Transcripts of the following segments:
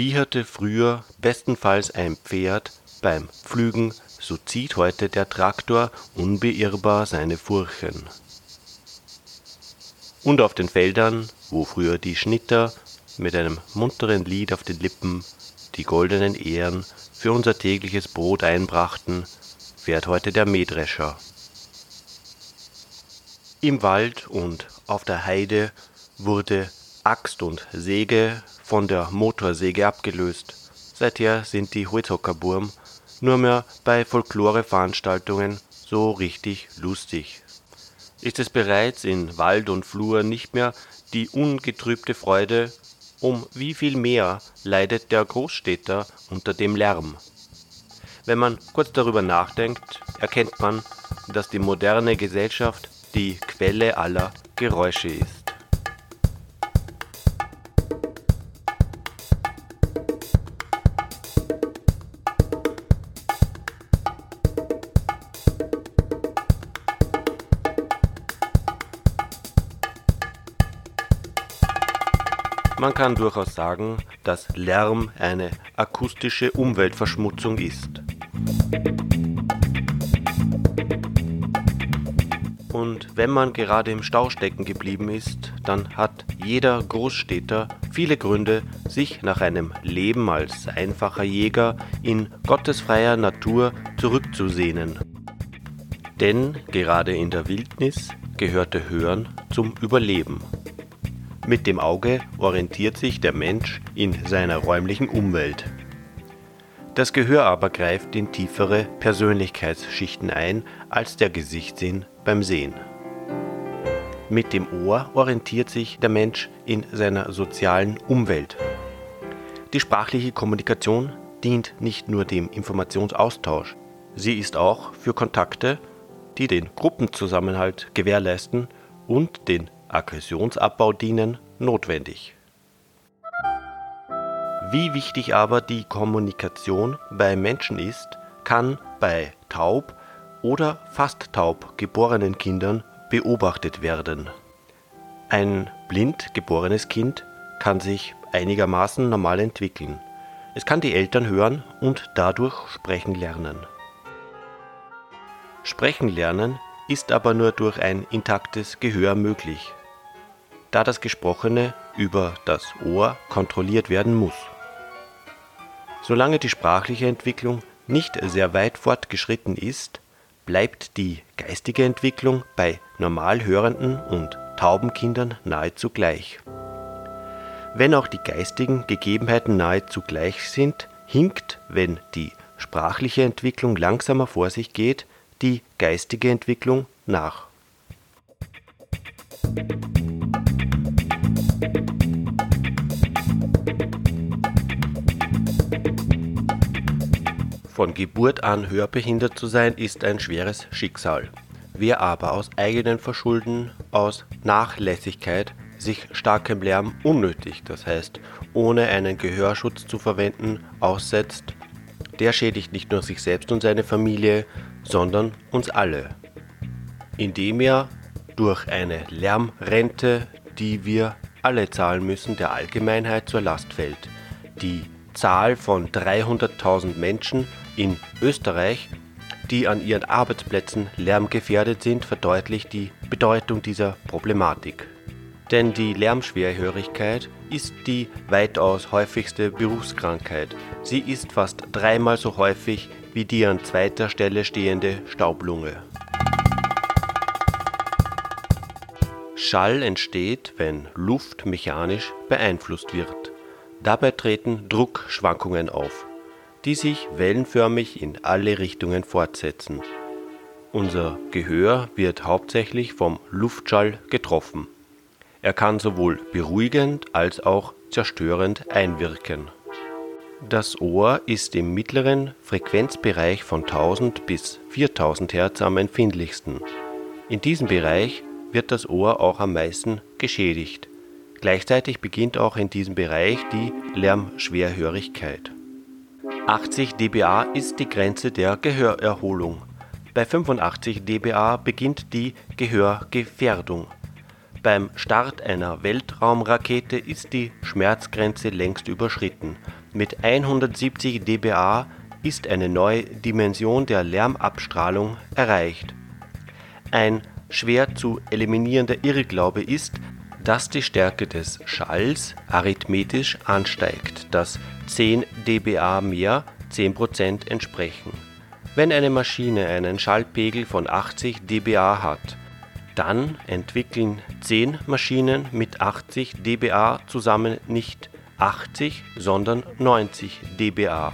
wieherte früher bestenfalls ein Pferd beim Pflügen, so zieht heute der Traktor unbeirrbar seine Furchen. Und auf den Feldern, wo früher die Schnitter mit einem munteren Lied auf den Lippen die goldenen Ähren für unser tägliches Brot einbrachten, fährt heute der Mähdrescher. Im Wald und auf der Heide wurde Axt und Säge von der Motorsäge abgelöst. Seither sind die Holzhockerburm nur mehr bei Folkloreveranstaltungen so richtig lustig. Ist es bereits in Wald und Flur nicht mehr die ungetrübte Freude, um wie viel mehr leidet der Großstädter unter dem Lärm. Wenn man kurz darüber nachdenkt, erkennt man, dass die moderne Gesellschaft die Quelle aller Geräusche ist. Man kann durchaus sagen, dass Lärm eine akustische Umweltverschmutzung ist. Und wenn man gerade im Stau stecken geblieben ist, dann hat jeder Großstädter viele Gründe, sich nach einem Leben als einfacher Jäger in gottesfreier Natur zurückzusehnen. Denn gerade in der Wildnis gehörte Hören zum Überleben. Mit dem Auge orientiert sich der Mensch in seiner räumlichen Umwelt. Das Gehör aber greift in tiefere Persönlichkeitsschichten ein als der Gesichtssinn beim Sehen. Mit dem Ohr orientiert sich der Mensch in seiner sozialen Umwelt. Die sprachliche Kommunikation dient nicht nur dem Informationsaustausch, sie ist auch für Kontakte, die den Gruppenzusammenhalt gewährleisten und den Aggressionsabbau dienen, notwendig. Wie wichtig aber die Kommunikation bei Menschen ist, kann bei taub oder fast taub geborenen Kindern beobachtet werden. Ein blind geborenes Kind kann sich einigermaßen normal entwickeln. Es kann die Eltern hören und dadurch sprechen lernen. Sprechen lernen ist aber nur durch ein intaktes Gehör möglich da das Gesprochene über das Ohr kontrolliert werden muss. Solange die sprachliche Entwicklung nicht sehr weit fortgeschritten ist, bleibt die geistige Entwicklung bei normal hörenden und tauben Kindern nahezu gleich. Wenn auch die geistigen Gegebenheiten nahezu gleich sind, hinkt, wenn die sprachliche Entwicklung langsamer vor sich geht, die geistige Entwicklung nach. Von Geburt an hörbehindert zu sein, ist ein schweres Schicksal. Wer aber aus eigenem Verschulden, aus Nachlässigkeit sich starkem Lärm unnötig, das heißt ohne einen Gehörschutz zu verwenden, aussetzt, der schädigt nicht nur sich selbst und seine Familie, sondern uns alle, indem er durch eine Lärmrente, die wir alle zahlen müssen, der Allgemeinheit zur Last fällt. Die Zahl von 300.000 Menschen in Österreich, die an ihren Arbeitsplätzen lärmgefährdet sind, verdeutlicht die Bedeutung dieser Problematik. Denn die Lärmschwerhörigkeit ist die weitaus häufigste Berufskrankheit. Sie ist fast dreimal so häufig wie die an zweiter Stelle stehende Staublunge. Schall entsteht, wenn Luft mechanisch beeinflusst wird. Dabei treten Druckschwankungen auf die sich wellenförmig in alle Richtungen fortsetzen. Unser Gehör wird hauptsächlich vom Luftschall getroffen. Er kann sowohl beruhigend als auch zerstörend einwirken. Das Ohr ist im mittleren Frequenzbereich von 1000 bis 4000 Hertz am empfindlichsten. In diesem Bereich wird das Ohr auch am meisten geschädigt. Gleichzeitig beginnt auch in diesem Bereich die Lärmschwerhörigkeit 80 dBA ist die Grenze der Gehörerholung. Bei 85 dBA beginnt die Gehörgefährdung. Beim Start einer Weltraumrakete ist die Schmerzgrenze längst überschritten. Mit 170 dBA ist eine neue Dimension der Lärmabstrahlung erreicht. Ein schwer zu eliminierender Irrglaube ist, dass die Stärke des Schalls arithmetisch ansteigt, dass 10 dBA mehr 10% entsprechen. Wenn eine Maschine einen Schallpegel von 80 dBA hat, dann entwickeln 10 Maschinen mit 80 dBA zusammen nicht 80, sondern 90 dBA.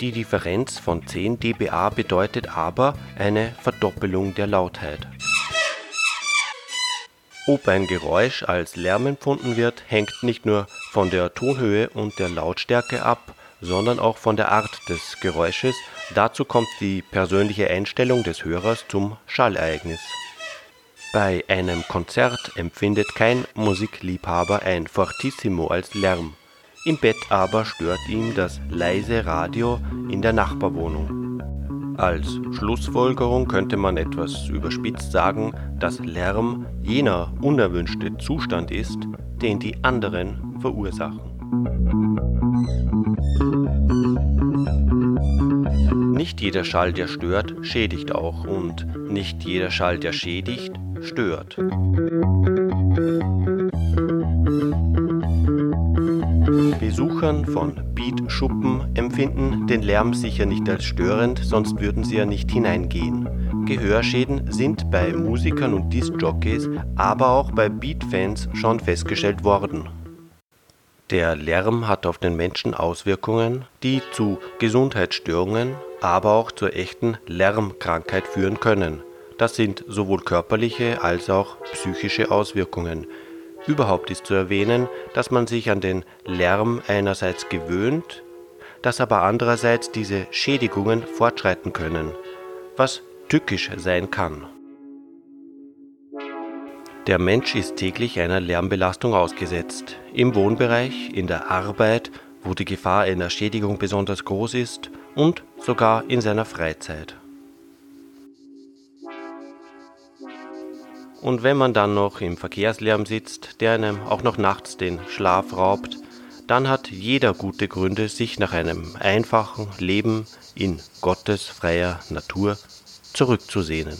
Die Differenz von 10 dBA bedeutet aber eine Verdoppelung der Lautheit. Ob ein Geräusch als Lärm empfunden wird, hängt nicht nur von der Tonhöhe und der Lautstärke ab, sondern auch von der Art des Geräusches, dazu kommt die persönliche Einstellung des Hörers zum Schallereignis. Bei einem Konzert empfindet kein Musikliebhaber ein Fortissimo als Lärm, im Bett aber stört ihn das leise Radio in der Nachbarwohnung als Schlussfolgerung könnte man etwas überspitzt sagen, dass Lärm jener unerwünschte Zustand ist, den die anderen verursachen. Nicht jeder Schall, der stört, schädigt auch und nicht jeder Schall, der schädigt, stört. Besuchern von Beatschuppen empfinden den Lärm sicher nicht als störend, sonst würden sie ja nicht hineingehen. Gehörschäden sind bei Musikern und Disc-Jockeys, aber auch bei Beat-Fans schon festgestellt worden. Der Lärm hat auf den Menschen Auswirkungen, die zu Gesundheitsstörungen, aber auch zur echten Lärmkrankheit führen können. Das sind sowohl körperliche als auch psychische Auswirkungen. Überhaupt ist zu erwähnen, dass man sich an den Lärm einerseits gewöhnt, dass aber andererseits diese Schädigungen fortschreiten können, was tückisch sein kann. Der Mensch ist täglich einer Lärmbelastung ausgesetzt, im Wohnbereich, in der Arbeit, wo die Gefahr einer Schädigung besonders groß ist, und sogar in seiner Freizeit. Und wenn man dann noch im Verkehrslärm sitzt, der einem auch noch nachts den Schlaf raubt, dann hat jeder gute Gründe, sich nach einem einfachen Leben in Gottes freier Natur zurückzusehnen.